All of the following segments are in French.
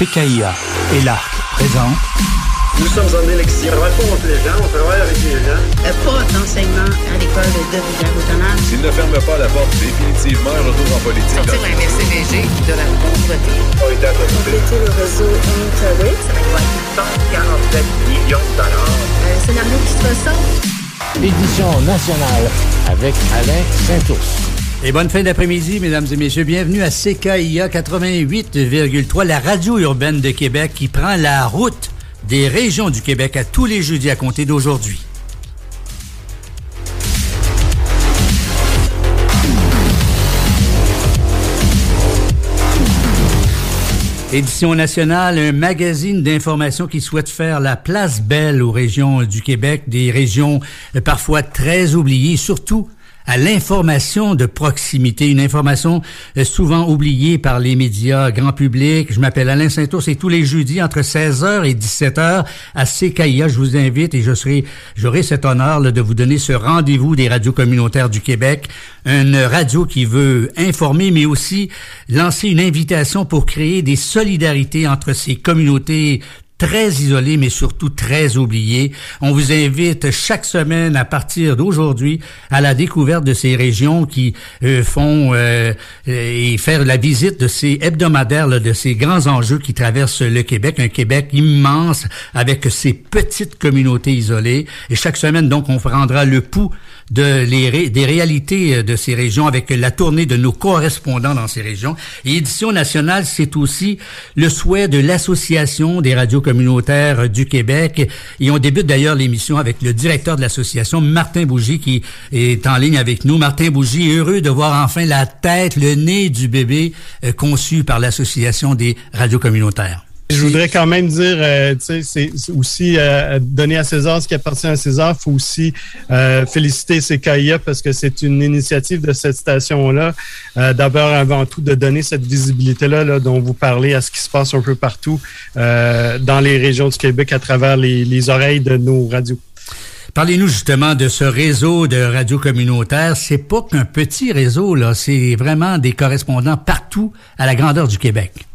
CKIA et l'ARC présente nous sommes en élection. On rencontre les gens, on travaille avec les gens. Euh, pas d'enseignement à l'école de Rivière-Autonome. S'il ne ferme pas la porte définitivement, un retour en politique. Sortir la MRCVG de la pauvreté. Compléter le réseau Interway. Ça va être 147 millions de dollars. Un scénario qui se ressort. Édition nationale avec Alain Saint-Ours. Et bonne fin d'après-midi, mesdames et messieurs. Bienvenue à CKIA 88,3, la radio urbaine de Québec qui prend la route des régions du Québec à tous les jeudis à compter d'aujourd'hui. Édition nationale, un magazine d'information qui souhaite faire la place belle aux régions du Québec, des régions parfois très oubliées, surtout à l'information de proximité, une information euh, souvent oubliée par les médias grand public. Je m'appelle Alain Saint-Ours et tous les jeudis entre 16h et 17h à CKIA, je vous invite et je serai, j'aurai cet honneur de vous donner ce rendez-vous des radios communautaires du Québec, une radio qui veut informer mais aussi lancer une invitation pour créer des solidarités entre ces communautés très isolé, mais surtout très oublié. On vous invite chaque semaine à partir d'aujourd'hui à la découverte de ces régions qui euh, font euh, et faire la visite de ces hebdomadaires, de ces grands enjeux qui traversent le Québec, un Québec immense avec ses petites communautés isolées. Et chaque semaine, donc, on prendra le pouls de les des réalités euh, de ces régions avec la tournée de nos correspondants dans ces régions. Et Édition nationale, c'est aussi le souhait de l'Association des radios communautaires du Québec. Et on débute d'ailleurs l'émission avec le directeur de l'association, Martin Bougie, qui est en ligne avec nous. Martin Bougie, heureux de voir enfin la tête, le nez du bébé euh, conçu par l'Association des radios communautaires. Je voudrais quand même dire, euh, tu sais, c'est aussi euh, donner à César ce qui appartient à César. Faut aussi euh, féliciter CKIA parce que c'est une initiative de cette station-là. Euh, d'abord, avant tout, de donner cette visibilité-là là, dont vous parlez à ce qui se passe un peu partout dans les régions du Québec à travers les, les oreilles de nos radios. Parlez-nous justement de ce réseau de radios communautaires. C'est pas qu'un petit réseau, là. C'est vraiment des correspondants partout à la grandeur du Québec.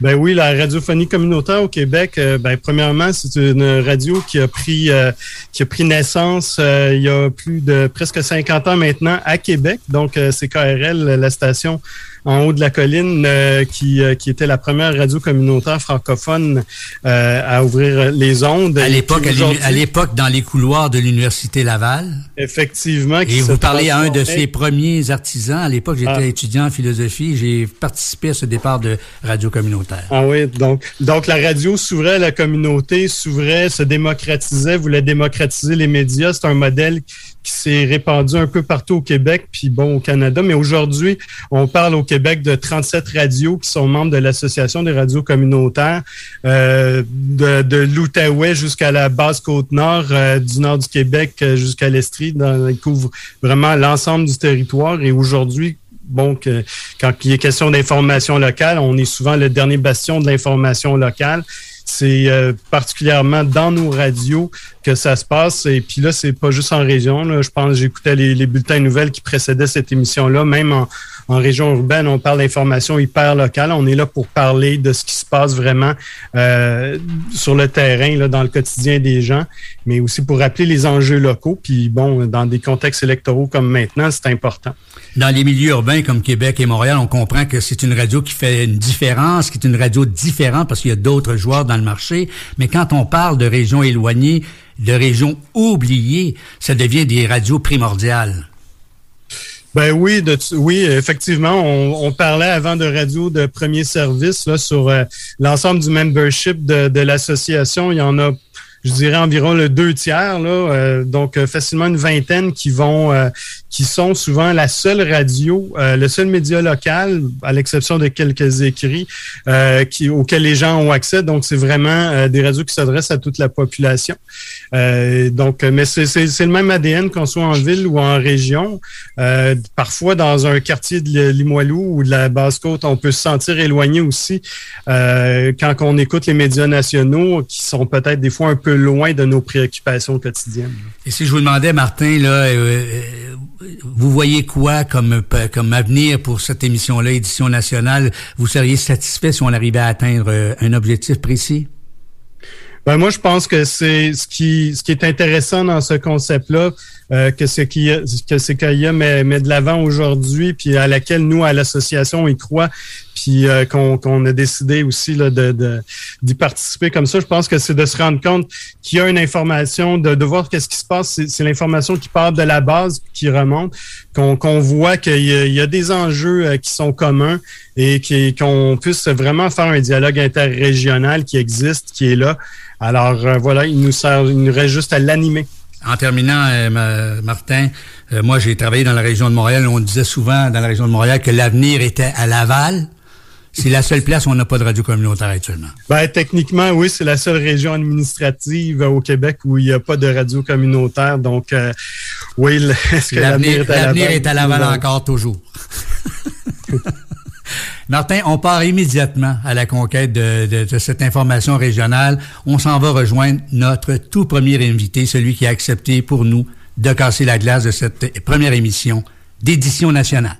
Ben oui, la radiophonie communautaire au Québec, euh, ben premièrement, c'est une radio qui a pris euh, qui a pris naissance euh, il y a plus de presque 50 ans maintenant à Québec. Donc c'est KRL, la station en haut de la colline, euh, qui, euh, qui était la première radio communautaire francophone euh, à ouvrir les ondes. À l'époque, à l'époque, dans les couloirs de l'université Laval. Effectivement. Et vous parlez à un de ses premiers artisans. À l'époque, j'étais ah. étudiant en philosophie. J'ai participé à ce départ de radio communautaire. Ah oui, donc, donc la radio s'ouvrait à la communauté, s'ouvrait, se démocratisait, voulait démocratiser les médias. C'est un modèle qui s'est répandu un peu partout au Québec, puis bon, au Canada. Mais aujourd'hui, on parle au Québec de 37 radios qui sont membres de l'Association des radios communautaires, euh, de, de l'Outaouais jusqu'à la basse côte-nord, euh, du nord du Québec euh, jusqu'à l'Estrie. Ils couvrent vraiment l'ensemble du territoire. Et aujourd'hui, bon, que, quand il est question d'information locale, on est souvent le dernier bastion de l'information locale. C'est euh, particulièrement dans nos radios que ça se passe. Et puis là, c'est pas juste en région. Là. Je pense, j'écoutais les, les bulletins nouvelles qui précédaient cette émission-là, même en, en région urbaine, on parle d'information hyper locale. On est là pour parler de ce qui se passe vraiment euh, sur le terrain, là, dans le quotidien des gens, mais aussi pour rappeler les enjeux locaux. Puis bon, dans des contextes électoraux comme maintenant, c'est important. Dans les milieux urbains comme Québec et Montréal, on comprend que c'est une radio qui fait une différence, qui est une radio différente parce qu'il y a d'autres joueurs dans le marché. Mais quand on parle de régions éloignées, de régions oubliées, ça devient des radios primordiales. Ben oui, de, oui, effectivement, on, on, parlait avant de radio de premier service là, sur euh, l'ensemble du membership de, de l'association. Il y en a je dirais environ le deux tiers, là, euh, donc euh, facilement une vingtaine qui vont, euh, qui sont souvent la seule radio, le seul média local, à l'exception de quelques écrits, qui, auxquels les gens ont accès. Donc c'est vraiment des radios qui s'adressent à toute la population. donc, mais c'est le même ADN qu'on soit en ville ou en région. parfois dans un quartier de Limoilou ou de la Basse-Côte, on peut se sentir éloigné aussi quand on écoute les médias nationaux qui sont peut-être des fois un peu loin de nos préoccupations quotidiennes. Et si je vous demandais, Martin, là, euh, euh, vous voyez quoi comme, comme avenir pour cette émission-là, édition nationale? Vous seriez satisfait si on arrivait à atteindre euh, un objectif précis? Ben moi, je pense que c'est ce qui ce qui est intéressant dans ce concept-là, euh, que y a, que c'est qu'il y a met, met de l'avant aujourd'hui, puis à laquelle nous à l'association y croit, puis euh, qu'on qu'on a décidé aussi là, de d'y participer comme ça. Je pense que c'est de se rendre compte qu'il y a une information, de, de voir qu'est-ce qui se passe. C'est l'information qui part de la base, qui remonte, qu'on qu'on voit qu'il y, y, a des enjeux euh, qui sont communs et qu'on puisse vraiment faire un dialogue interrégional qui existe, qui est là. Alors euh, voilà, il nous sert, il nous reste juste à l'animer. En terminant, euh, Martin, euh, moi j'ai travaillé dans la région de Montréal. On disait souvent dans la région de Montréal que l'avenir était à Laval. C'est la seule place où on n'a pas de radio communautaire actuellement. Ben, techniquement, oui, c'est la seule région administrative au Québec où il n'y a pas de radio communautaire. Donc, oui, est-ce que l'avenir est à Laval? L'avenir est à Laval encore toujours. Martin, on part immédiatement à la conquête de, cette information régionale. On s'en va rejoindre notre tout premier invité, celui qui a accepté pour nous de casser la glace de cette première émission d'édition nationale.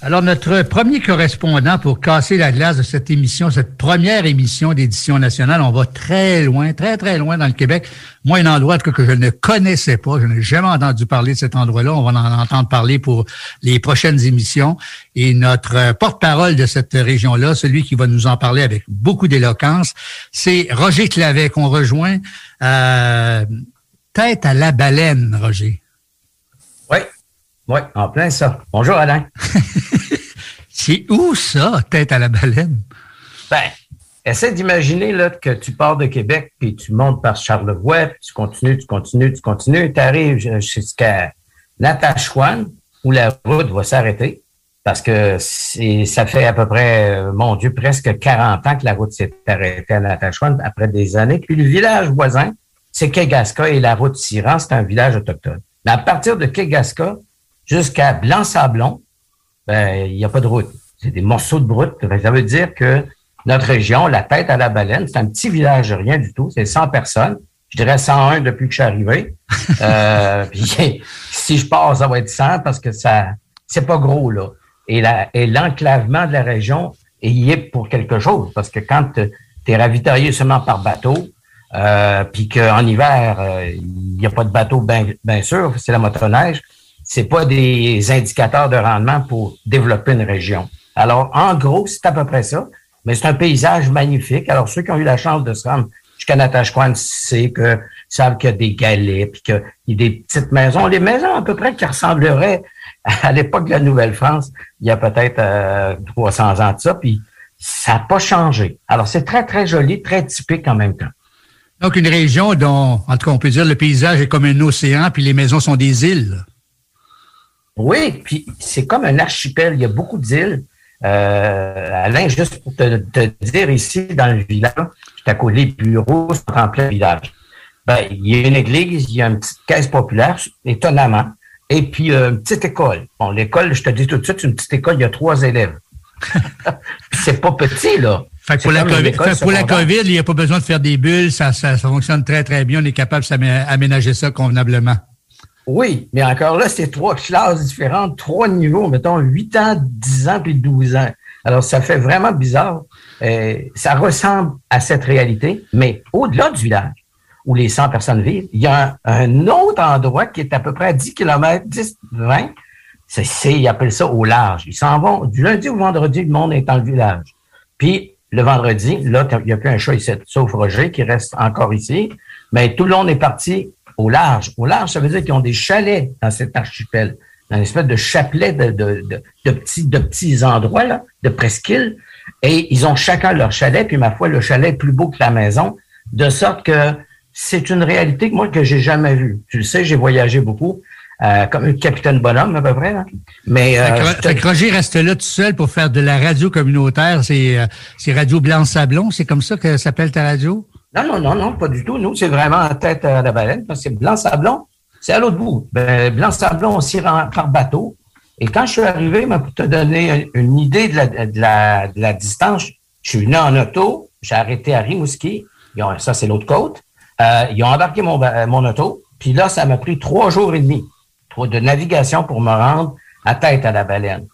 Alors, notre premier correspondant pour casser la glace de cette émission, cette première émission d'édition nationale, on va très loin, très, très loin dans le Québec. Moi, un endroit que, je ne connaissais pas, je n'ai jamais entendu parler de cet endroit-là. On va en entendre parler pour les prochaines émissions. Et notre porte-parole de cette région-là, celui qui va nous en parler avec beaucoup d'éloquence, c'est Roger Clavet qu'on rejoint. Euh, tête à la baleine, Roger. Oui, en plein ça. Bonjour Alain. C'est où ça, tête à la baleine? Ben, essaie d'imaginer là, que tu pars de Québec, puis tu montes par Charlevoix, puis tu continues, tu continues, tu continues, tu arrives jusqu'à Natashquan, où la route va s'arrêter, parce que ça fait à peu près, mon Dieu, presque 40 ans que la route s'est arrêtée à Natashquan, après des années. Puis le village voisin, c'est Kegaska, et la route Siran, c'est un village autochtone. Mais à partir de Kegaska, jusqu'à Blanc-Sablon, ben, il n'y a pas de route. C'est des morceaux de brut. Ça veut dire que notre région, la tête à la baleine, c'est un petit village, rien du tout. C'est 100 personnes. Je dirais 101 depuis que je suis arrivé. euh, puis, si je passe, ça va être 100 parce que ça, c'est pas gros, là. Et, la, et l'enclavement de la région y est pour quelque chose. Parce que quand tu es ravitaillé seulement par bateau, euh, puis qu'en hiver, euh, il n'y a pas de bateau, bien ben sûr, c'est la motoneige, c'est pas des indicateurs de rendement pour développer une région. Alors, en gros, c'est à peu près ça. Mais c'est un paysage magnifique. Alors, ceux qui ont eu la chance de se rendre jusqu'à Natashquan savent que savent qu'il y a des galets, puis qu'il y a des petites maisons. Les maisons à peu près qui ressembleraient à l'époque de la Nouvelle-France, il y a peut-être 300 euh, ans de ça, puis ça n'a pas changé. Alors, c'est très, très joli, très typique en même temps. Donc, une région dont, en tout cas, on peut dire le paysage est comme un océan, puis les maisons sont des îles. Oui, puis c'est comme un archipel. Il y a beaucoup d'îles. Euh, Alain, juste pour te, dire, ici, dans le village, à côté des bureaux, c'est en plein village. Ben, il y a une église, il y a une petite caisse populaire, étonnamment, et puis euh, une petite école. Bon, l'école, je te dis tout de suite, une petite école, il y a trois élèves. c'est pas petit, là. Fait que pour, la COVID, pour la COVID, il n'y a pas besoin de faire des bulles, ça, ça, ça fonctionne très, très bien. On est capable d'aménager ça convenablement. Oui, mais encore là, c'est trois classes différentes, trois niveaux, mettons 8 ans, 10 ans puis 12 ans. Alors, ça fait vraiment bizarre. Euh, ça ressemble à cette réalité, mais au-delà du village où les 100 personnes vivent, il y a un, autre endroit qui est à peu près à 10 km, 10, 20. C'est, ils appellent ça au large. Ils s'en vont du lundi au vendredi, le monde est dans le village. Puis, le vendredi, là, il n'y a plus un chat ici, sauf Roger qui reste encore ici. Mais tout le monde est parti au large. Au large, ça veut dire qu'ils ont des chalets dans cet archipel, dans une espèce de chapelet de, de, de, petits, de petits endroits, là, de presqu'îles. Et ils ont chacun leur chalet, puis ma foi, le chalet est plus beau que la maison, de sorte que c'est une réalité que moi, que j'ai jamais vue. Tu le sais, j'ai voyagé beaucoup. Euh, comme un capitaine bonhomme à peu près. Mais euh, Roger reste là tout seul pour faire de la radio communautaire. C'est euh, Radio Blanc Sablon, c'est comme ça que s'appelle ta radio? Non, non, non, non, pas du tout. Nous, c'est vraiment en tête à la baleine, que Blanc-Sablon, c'est à l'autre bout. Ben, Blanc-Sablon, on s'y rend par bateau. Et quand je suis arrivé, pour te donner une idée de la, distance, je suis venu en auto, j'ai arrêté à Rimouski, ça c'est l'autre côte, euh, ils ont embarqué mon, mon auto, puis là, ça m'a pris trois jours et demi. de navigation pour me rendre à tête à la baleine.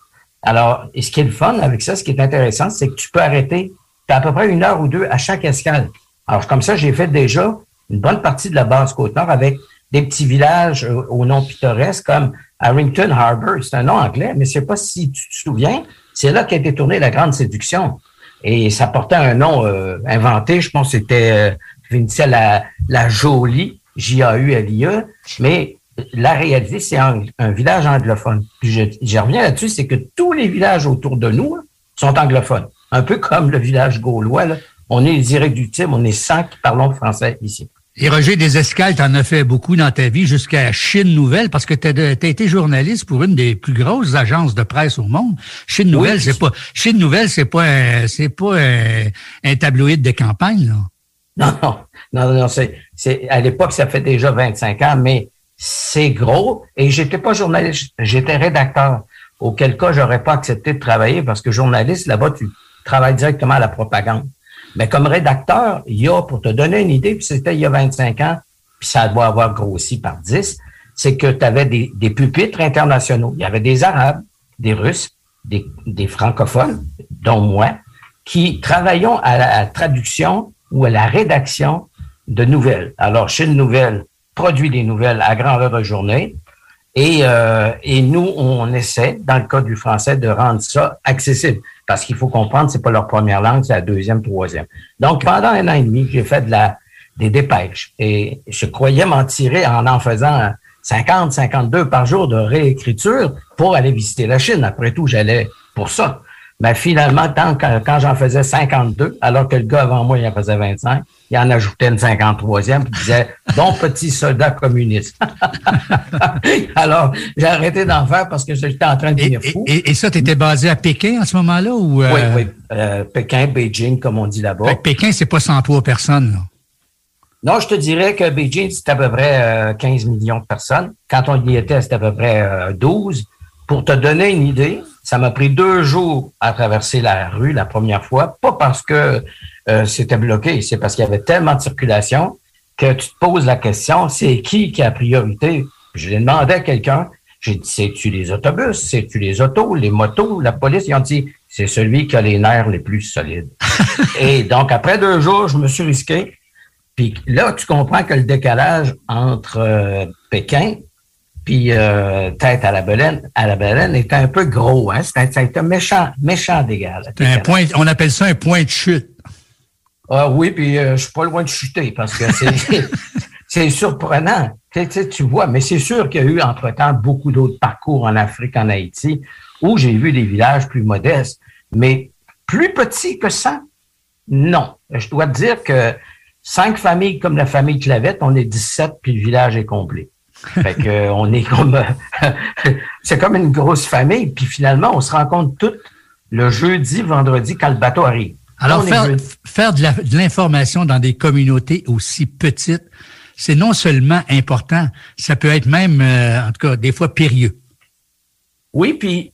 Alors, et ce qui est le fun avec ça, ce qui est intéressant, c'est que tu peux arrêter à peu près une heure ou deux à chaque escale. Alors, comme ça, j'ai fait déjà une bonne partie de la base Côte-Nord avec des petits villages euh, au nom pittoresque comme Harrington Harbor. C'est un nom anglais, mais je sais pas si tu te souviens, c'est là qu'a été tournée La Grande Séduction. Et ça portait un nom euh, inventé, je pense que c'était euh, la, la Jolie, J-A-U-L-I-E, mais la réalité, c'est un, village anglophone. Puis je, je reviens là-dessus, c'est que tous les villages autour de nous sont anglophones. Un peu comme le village gaulois. On est les irréductibles, on est 100 qui parlons français ici. Et Roger, des escales, tu en as fait beaucoup dans ta vie jusqu'à Chine Nouvelle, parce que tu as, été journaliste pour une des plus grosses agences de presse au monde. Chine Nouvelle, c'est pas Chine Nouvelle, c'est pas c'est pas un, tabloïd de campagne, là. Non, non, non, non, c'est, c'est à l'époque, ça fait déjà 25 ans, mais c'est gros. Et j'étais pas journaliste, j'étais rédacteur. Auquel cas, j'aurais pas accepté de travailler parce que journaliste, là-bas, tu travailles directement à la propagande. Mais comme rédacteur, il y a, pour te donner une idée, puis c'était il y a 25 ans, puis ça doit avoir grossi par 10, c'est que tu avais des, pupitres internationaux. Il y avait des Arabes, des Russes, des, francophones, dont moi, qui travaillions à la traduction ou à la rédaction de nouvelles. Alors, chez nouvelle, produit des nouvelles à grandeur de journée. Et, euh, et nous, on essaie, dans le cas du français, de rendre ça accessible. Parce qu'il faut comprendre, c'est pas leur première langue, c'est la deuxième, troisième. Donc, pendant un an et demi, j'ai fait de la, des dépêches. Et je croyais m'en tirer en en faisant 50, 52 par jour de réécriture pour aller visiter la Chine. Après tout, j'allais pour ça. Mais finalement, quand, quand j'en faisais 52, alors que le gars avant moi, il en faisait 25, il en ajoutait une 53e, puis disait « Bon petit soldat communiste ». Alors, j'ai arrêté d'en faire parce que j'étais en train de devenir fou. Et, ça, tu étais basé à Pékin en ce moment-là? ou euh? Oui, oui. Euh, Pékin, Beijing, comme on dit là-bas. Pékin, c'est pas 103 personnes, là. Non, je te dirais que Beijing, c'est à peu près 15 euh, millions de personnes. Quand on y était, c'était à peu près 12. Pour te donner une idée, ça m'a pris deux jours à traverser la rue la première fois, pas parce que euh, c'était bloqué, c'est parce qu'il y avait tellement de circulation que tu te poses la question, c'est qui qui a priorité? Je l'ai demandé à quelqu'un, j'ai dit, c'est-tu les autobus, c'est-tu les autos, les motos, la police? Ils ont dit, c'est celui qui a les nerfs les plus solides. Et donc, après deux jours, je me suis risqué. Puis là, tu comprends que le décalage entre euh, Pékin puis euh, tête à la baleine, à la baleine était un peu gros. Hein? C'était un méchant, méchant d'égal. Un point, on appelle ça un point de chute. Ah oui, puis euh, je suis pas loin de chuter parce que c'est surprenant. Tu, tu vois, mais c'est sûr qu'il y a eu entre-temps beaucoup d'autres parcours en Afrique, en Haïti, où j'ai vu des villages plus modestes. Mais plus petits que ça, non. Je dois te dire que cinq familles comme la famille Clavette, on est 17, puis le village est complet. Fait que euh, on est comme c'est comme une grosse famille, puis finalement, on se rencontre toutes le jeudi, vendredi, quand le bateau arrive. Alors, faire, de l'information dans des communautés aussi petites, c'est non seulement important, ça peut être même, euh, en tout cas, des fois périlleux. Oui, puis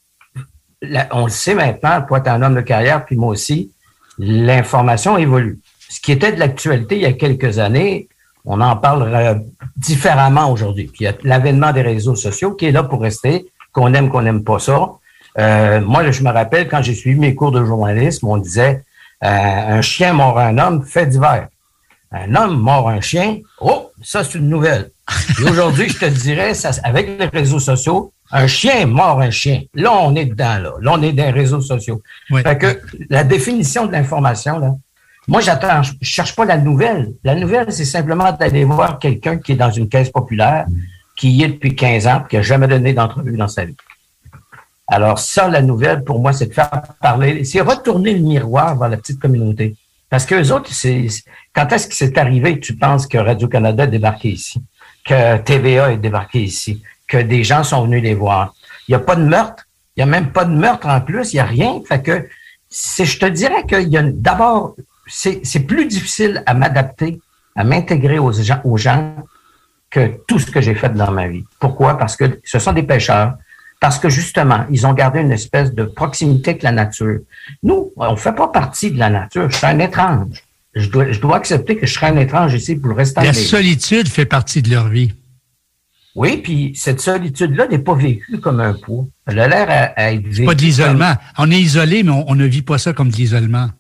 on le sait maintenant, toi, tu es un homme de carrière, puis moi aussi, l'information évolue. Ce qui était de l'actualité il y a quelques années, on en parle différemment aujourd'hui. Puis il y a l'avènement des réseaux sociaux qui est là pour rester, qu'on aime, qu'on n'aime pas ça. Euh, moi, je me rappelle quand j'ai suivi mes cours de journalisme, on disait euh, un chien mort un homme, fait divers. Un homme mort un chien, oh, ça c'est une nouvelle. aujourd'hui, je te dirais, ça, avec les réseaux sociaux, un chien mort un chien. Là, on est dedans, là. Là, on est dans les réseaux sociaux. Fait que la définition de l'information, là, moi, j'attends, je cherche pas la nouvelle. La nouvelle, c'est simplement d'aller voir quelqu'un qui est dans une caisse populaire, qui y est depuis 15 ans, qui a jamais donné d'entrevue dans sa vie. Alors, ça, la nouvelle, pour moi, c'est de faire parler, c'est retourner le miroir vers la petite communauté. Parce que les autres, c'est, quand est-ce que c'est arrivé que tu penses que Radio-Canada est débarqué ici, que TVA est débarqué ici, que des gens sont venus les voir? Il n'y a pas de meurtre. Il n'y a même pas de meurtre en plus. Il n'y a rien. Fait que, je te dirais qu'il y a d'abord c'est plus difficile à m'adapter, à m'intégrer aux gens, aux gens que tout ce que j'ai fait dans ma vie. Pourquoi? Parce que ce sont des pêcheurs. Parce que justement, ils ont gardé une espèce de proximité avec la nature. Nous, on ne fait pas partie de la nature. Je suis un étrange. Je dois, je dois accepter que je serai un étrange ici pour le restant La solitude fait partie de leur vie. Oui, puis cette solitude-là n'est pas vécue comme un poids. Elle a l'air à, être vécue. Pas de l'isolement. On est isolé, mais on, ne vit pas ça comme de l'isolement.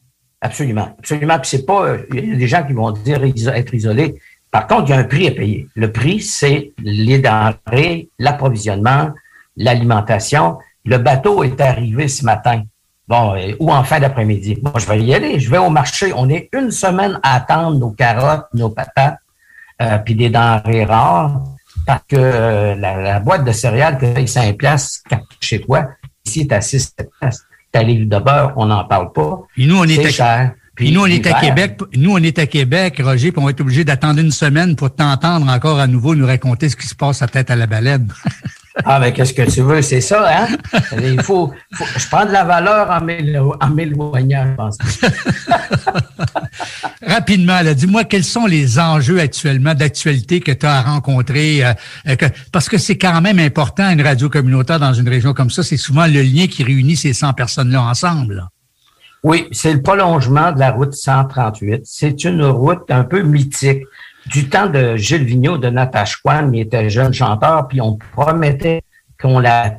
Absolument. Absolument. Puis c'est pas. Il y a des gens qui vont dire être isolé. Par contre, il y a un prix à payer. Le prix, c'est les denrées, l'approvisionnement, l'alimentation. Le bateau est arrivé ce matin. Bon, euh, ou en fin d'après-midi. Moi, je vais y aller. Je vais au marché. On est une semaine à attendre nos carottes, nos patates, euh, puis des denrées rares, parce que euh, la, boîte de céréales que paye 5 piastres chez toi, ici, est à 6 piastres. Ta livre de beurre, on n'en parle pas. Et nous, on est, à... cher. Puis nous, on est à Québec. Nous, on est à Québec, Roger, puis on va être obligé d'attendre une semaine pour t'entendre encore à nouveau nous raconter ce qui se passe à tête à la baleine. Ah, mais qu'est-ce que tu veux? C'est ça, hein? Il faut, je prends de la valeur en m'éloignant, je pense. Rapidement, dis-moi quels sont les enjeux actuellement d'actualité que tu as rencontrés? Euh, euh, parce que c'est quand même important, une radio communautaire dans une région comme ça, c'est souvent le lien qui réunit ces 100 personnes-là ensemble. Oui, c'est le prolongement de la route 138. C'est une route un peu mythique du temps de Gilles Vigneault, de Natasha Kwan, il était jeune chanteur, puis on promettait qu'on la,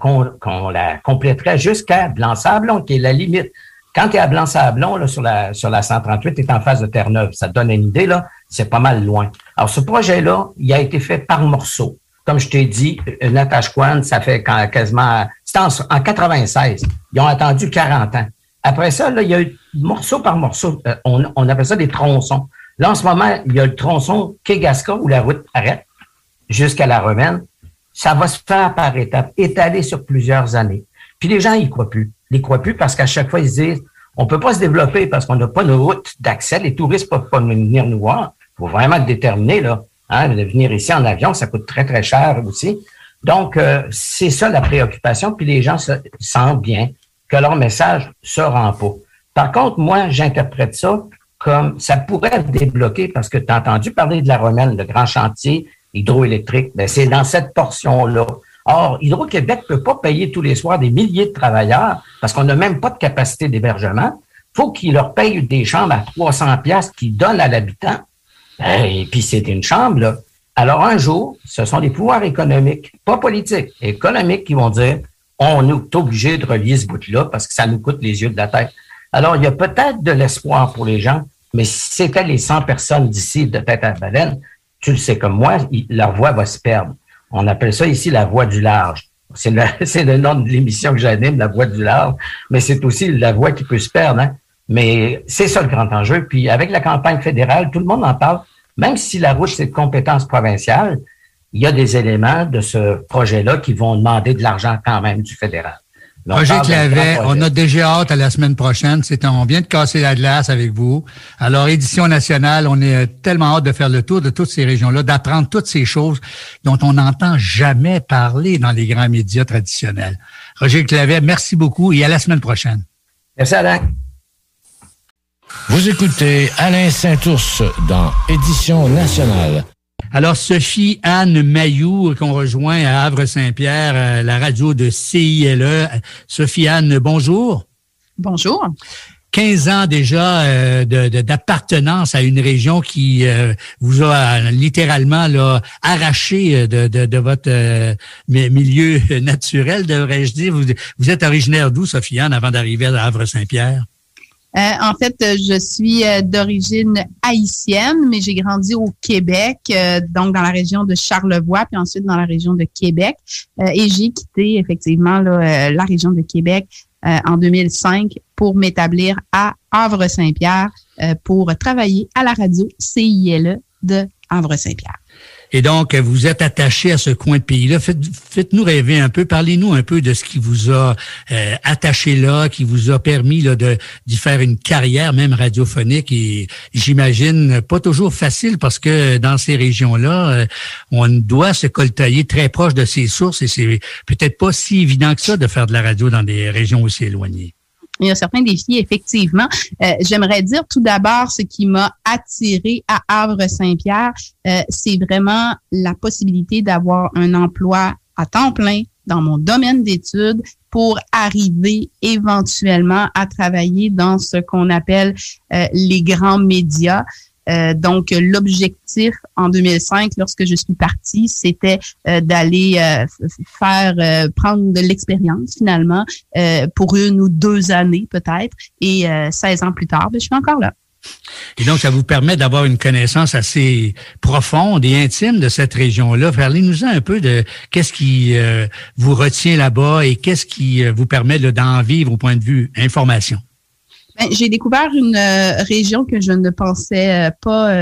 la compléterait jusqu'à Blanc-Sablon, qui est la limite. Quand tu es à Blanc-Sablon, sur la, sur la 138, tu es en face de Terre-Neuve. Ça te donne une idée, là. C'est pas mal loin. Alors, ce projet-là, il a été fait par morceaux. Comme je t'ai dit, euh, Natasha Kwan, ça fait quasiment, c'était en, en 96. Ils ont attendu 40 ans. Après ça, là, il y a eu morceau par morceau. Euh, on, on appelle ça des tronçons. Là, en ce moment, il y a le tronçon Kegaska où la route arrête jusqu'à la Romaine. Ça va se faire par étapes, étalé sur plusieurs années. Puis les gens, ils croient plus. Ils croient plus parce qu'à chaque fois, ils se disent, on peut pas se développer parce qu'on n'a pas de route d'accès. Les touristes peuvent pas venir nous voir. Il faut vraiment être déterminé, là. Hein, venir ici en avion, ça coûte très, très cher aussi. Donc, euh, c'est ça la préoccupation. Puis les gens se sentent bien que leur message se rend pas. Par contre, moi, j'interprète ça comme ça pourrait être débloqué parce que tu as entendu parler de la Romaine, le grand chantier hydroélectrique, ben c'est dans cette portion-là. Or, Hydro-Québec ne peut pas payer tous les soirs des milliers de travailleurs parce qu'on n'a même pas de capacité d'hébergement. faut qu'ils leur payent des chambres à 300 pièces qu'ils donnent à l'habitant. Ben, et puis, c'est une chambre, là. Alors, un jour, ce sont des pouvoirs économiques, pas politiques, économiques qui vont dire, on est obligé de relier ce bout-là parce que ça nous coûte les yeux de la tête. Alors, il y a peut-être de l'espoir pour les gens, mais si c'était les 100 personnes d'ici de tête à baleine, tu le sais comme moi, leur voix va se perdre. On appelle ça ici la voix du large. C'est le, nom de l'émission que j'anime, la voix du large, mais c'est aussi la voix qui peut se perdre. Hein? Mais c'est ça le grand enjeu. Puis avec la campagne fédérale, tout le monde en parle. Même si la route, c'est de compétence provinciale, il y a des éléments de ce projet-là qui vont demander de l'argent quand même du fédéral. Roger Clavet, on a déjà hâte à la semaine prochaine. C'est, on vient de casser la glace avec vous. Alors, édition nationale, on est tellement hâte de faire le tour de toutes ces régions-là, d'apprendre toutes ces choses dont on n'entend jamais parler dans les grands médias traditionnels. Roger Clavet, merci beaucoup et à la semaine prochaine. Merci, Alain. Vous écoutez Alain Saint-Ours dans Édition nationale. Alors, Sophie Anne Mayou, qu'on rejoint à Havre-Saint-Pierre, euh, la radio de CILE. Sophie Anne, bonjour. Bonjour. 15 ans déjà euh, d'appartenance à une région qui euh, vous a littéralement là, arraché de, de, votre milieu naturel, devrais-je dire. Vous, vous êtes originaire d'où, Sophie Anne, avant d'arriver à Havre-Saint-Pierre? Euh, en fait, je suis euh, d'origine haïtienne, mais j'ai grandi au Québec, euh, donc dans la région de Charlevoix, puis ensuite dans la région de Québec. et j'ai quitté effectivement la région de Québec en 2005 pour m'établir à Havre-Saint-Pierre pour travailler à la radio CILE de Havre-Saint-Pierre. Et donc, vous êtes attaché à ce coin de pays-là. Faites-nous rêver un peu. Parlez-nous un peu de ce qui vous a euh, attaché là, qui vous a permis de d'y faire une carrière, même radiophonique. Et j'imagine pas toujours facile parce que dans ces régions-là, euh, on doit se coltailler très proche de ses sources et c'est peut-être pas si évident que ça de faire de la radio dans des régions aussi éloignées il y a certains défis, effectivement. Euh, j'aimerais dire tout d'abord ce qui m'a attiré à Havre-Saint-Pierre, euh, c'est vraiment la possibilité d'avoir un emploi à temps plein dans mon domaine d'études pour arriver éventuellement à travailler dans ce qu'on appelle euh, les grands médias. Donc, l'objectif en 2005, lorsque je suis partie, c'était d'aller faire prendre de l'expérience finalement pour une ou deux années peut-être. Et 16 ans plus tard, ben, je suis encore là. Et donc, ça vous permet d'avoir une connaissance assez profonde et intime de cette région-là. Parlez-nous un peu de qu'est-ce qui euh, vous retient là-bas et qu'est-ce qui euh, vous permet d'en vivre au point de vue information. Ben, j'ai découvert une euh, région que je ne pensais pas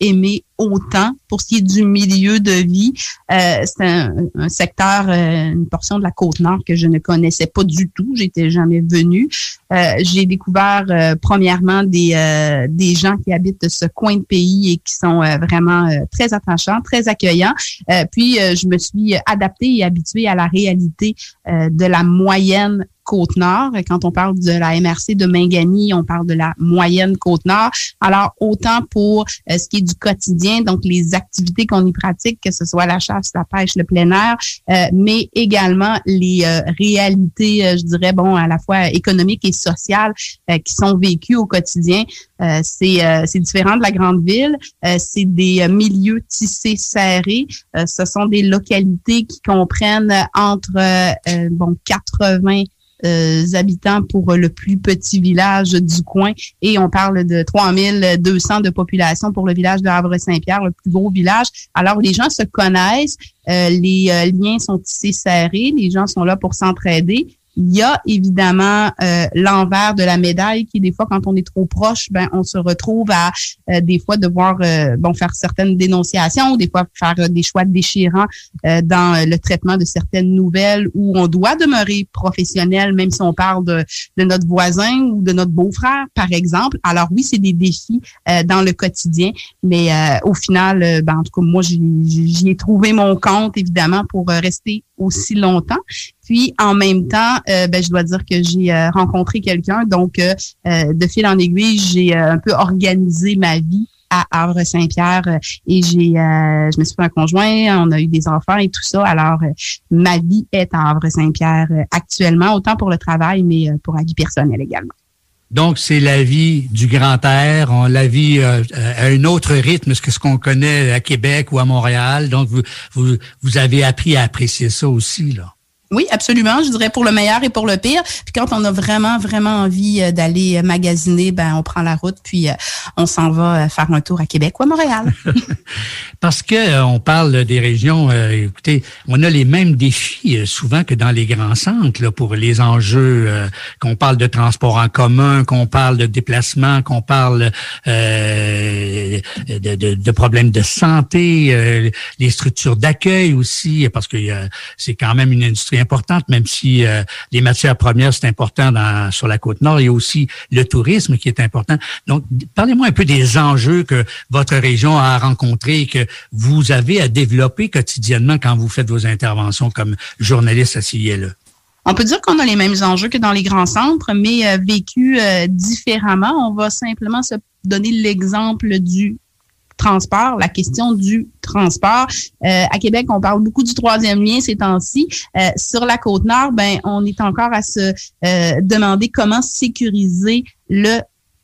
aimer autant pour ce qui est du milieu de vie. Euh, c'est un, secteur, euh, une portion de la côte nord que je ne connaissais pas du tout. J'étais jamais venue. Euh, j'ai découvert premièrement des, des gens qui habitent ce coin de pays et qui sont vraiment très attachants, très accueillants. puis je me suis adaptée et habituée à la réalité de la moyenne Côte-Nord. Quand on parle de la MRC de Mingani, on parle de la moyenne Côte-Nord. Alors, autant pour ce qui est du quotidien, donc les activités qu'on y pratique, que ce soit la chasse, la pêche, le plein air, euh, mais également les euh, réalités, euh, je dirais, bon, à la fois économiques et sociales qui sont vécues au quotidien. c'est différent de la grande ville. c'est des milieux tissés serrés. ce sont des localités qui comprennent entre bon 80 euh, habitants pour le plus petit village du coin et on parle de 3200 de population pour le village de Havre-Saint-Pierre, le plus gros village. Alors, les gens se connaissent, euh, les euh, liens sont tissés serrés, les gens sont là pour s'entraider il y a évidemment euh, l'envers de la médaille qui, des fois, quand on est trop proche, ben on se retrouve à euh, des fois devoir euh, bon faire certaines dénonciations, des fois faire des choix déchirants dans le traitement de certaines nouvelles où on doit demeurer professionnel, même si on parle de, de notre voisin ou de notre beau-frère, par exemple. Alors oui, c'est des défis dans le quotidien, mais au final, ben, en tout cas, moi, j'y ai trouvé mon compte, évidemment, pour rester aussi longtemps. Puis en même temps, euh, ben, je dois dire que j'ai euh, rencontré quelqu'un. Donc, euh, de fil en aiguille, j'ai un peu organisé ma vie à Havre-Saint-Pierre et j'ai je me suis fait un conjoint, on a eu des enfants et tout ça. Alors ma vie est à Havre-Saint-Pierre actuellement, autant pour le travail mais pour la vie personnelle également. Donc, c'est la vie du grand air, on la vie à un autre rythme que ce qu'on connaît à Québec ou à Montréal. Donc, vous, vous, vous avez appris à apprécier ça aussi, là. Oui, absolument. Je dirais pour le meilleur et pour le pire. Puis quand on a vraiment, vraiment envie euh, d'aller euh, magasiner, ben on prend la route, puis euh, on s'en va faire un tour à Québec ou à Montréal. Parce que on parle des régions, écoutez, on a les mêmes défis souvent que dans les grands centres là, pour les enjeux, qu'on parle de transport en commun, qu'on parle de déplacement, qu'on parle de, de, de, problèmes de santé, les structures d'accueil aussi, parce que c'est quand même une industrie même si euh, les matières premières, c'est important dans, sur la côte nord. Il y a aussi le tourisme qui est important. Donc, parlez-moi un peu des enjeux que votre région a rencontrés et que vous avez à développer quotidiennement quand vous faites vos interventions comme journaliste à là On peut dire qu'on a les mêmes enjeux que dans les grands centres, mais euh, vécus euh, différemment. On va simplement se donner l'exemple du transport, la question du transport. Euh, à Québec, on parle beaucoup du troisième lien ces temps-ci. Euh, sur la côte nord, ben, on est encore à se euh, demander comment sécuriser le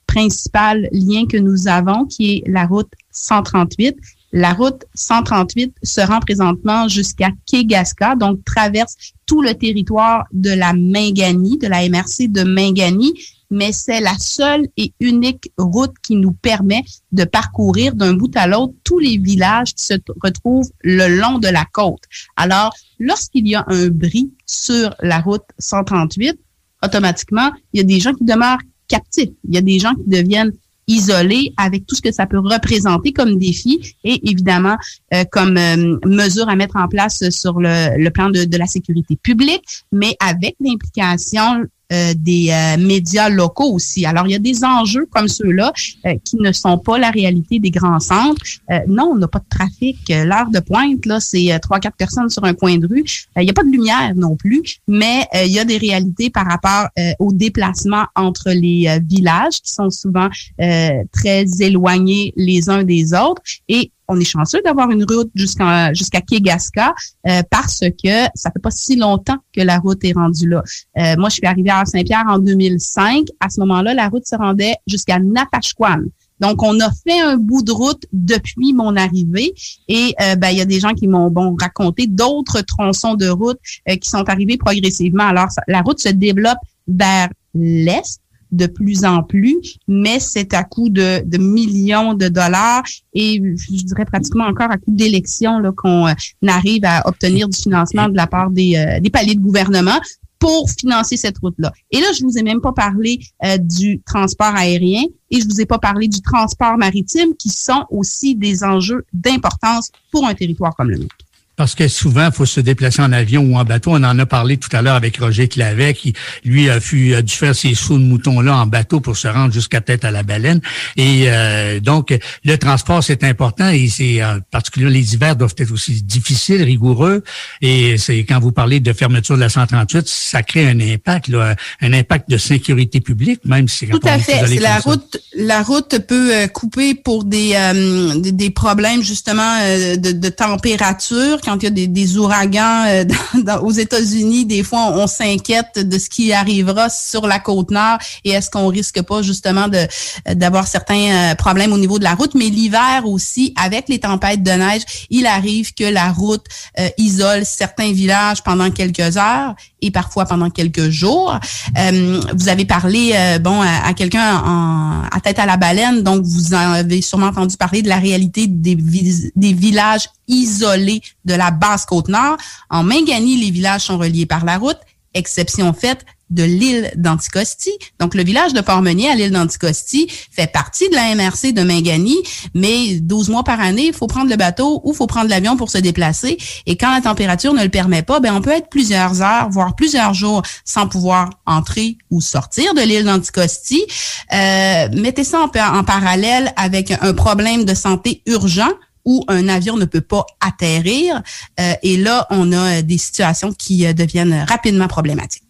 principal lien que nous avons, qui est la route 138. La route 138 se rend présentement jusqu'à Kegaska, donc traverse tout le territoire de la Mingani, de la MRC de Mingani, mais c'est la seule et unique route qui nous permet de parcourir d'un bout à l'autre tous les villages qui se retrouvent le long de la côte. Alors, lorsqu'il y a un bris sur la route 138, automatiquement, il y a des gens qui demeurent captifs. Il y a des gens qui deviennent isolés avec tout ce que ça peut représenter comme défi et évidemment euh, comme euh, mesure à mettre en place sur le, plan de, de, la sécurité publique, mais avec l'implication euh, des euh, médias locaux aussi. Alors, il y a des enjeux comme ceux-là euh, qui ne sont pas la réalité des grands centres. non, on n'a pas de trafic. L'heure de pointe, là, c'est trois, quatre personnes sur un coin de rue. Il n'y a pas de lumière non plus, mais il y a des réalités par rapport au déplacement entre les villages qui sont souvent très éloignés les uns des autres. Et on est chanceux d'avoir une route jusqu'à jusqu'à Kegaska euh, parce que ça fait pas si longtemps que la route est rendue là. Euh, moi, je suis arrivée à Saint-Pierre en 2005. À ce moment-là, la route se rendait jusqu'à Natashquan. Donc, on a fait un bout de route depuis mon arrivée et ben, il y a des gens qui m'ont raconté d'autres tronçons de route qui sont arrivés progressivement. Alors, la route se développe vers l'est de plus en plus, mais c'est à coût de, millions de dollars et je dirais pratiquement encore à coût d'élections qu'on euh, arrive à obtenir du financement de la part des, euh, paliers de gouvernement pour financer cette route-là. Et là, je vous ai même pas parlé euh, du transport aérien et je vous ai pas parlé du transport maritime qui sont aussi des enjeux d'importance pour un territoire comme le nôtre. Parce que souvent, il faut se déplacer en avion ou en bateau. On en a parlé tout à l'heure avec Roger Clavet, qui, lui, a, dû faire ses sauts de mouton-là en bateau pour se rendre jusqu'à tête à la baleine. Et euh, donc, le transport, c'est important et c'est euh, particulièrement les hivers doivent être aussi difficiles, rigoureux. Et c'est quand vous parlez de fermeture de la 138, ça crée un impact, là, un impact de sécurité publique, même si Tout à fait. La route, la route peut euh, couper pour des, euh, des problèmes justement de, de température quand il y a des, des ouragans euh, aux États-Unis, des fois, on, s'inquiète de ce qui arrivera sur la côte nord et est-ce qu'on risque pas justement de d'avoir certains euh, problèmes au niveau de la route. Mais l'hiver aussi, avec les tempêtes de neige, il arrive que la route euh, isole certains villages pendant quelques heures et parfois pendant quelques jours. vous avez parlé, bon, à, quelqu'un à tête à la baleine, donc vous avez sûrement entendu parler de la réalité des, des villages isolés de la basse côte nord. En Mingani, les villages sont reliés par la route, exception faite de l'île d'Anticosti. Donc, le village de Port-Meunier à l'île d'Anticosti fait partie de la MRC de Mingani, mais 12 mois par année, il faut prendre le bateau ou il faut prendre l'avion pour se déplacer. Et quand la température ne le permet pas, ben on peut être plusieurs heures, voire plusieurs jours sans pouvoir entrer ou sortir de l'île d'Anticosti. Euh, mettez ça en parallèle avec un problème de santé urgent où un avion ne peut pas atterrir. Euh, et là, on a euh, des situations qui euh, deviennent rapidement problématiques.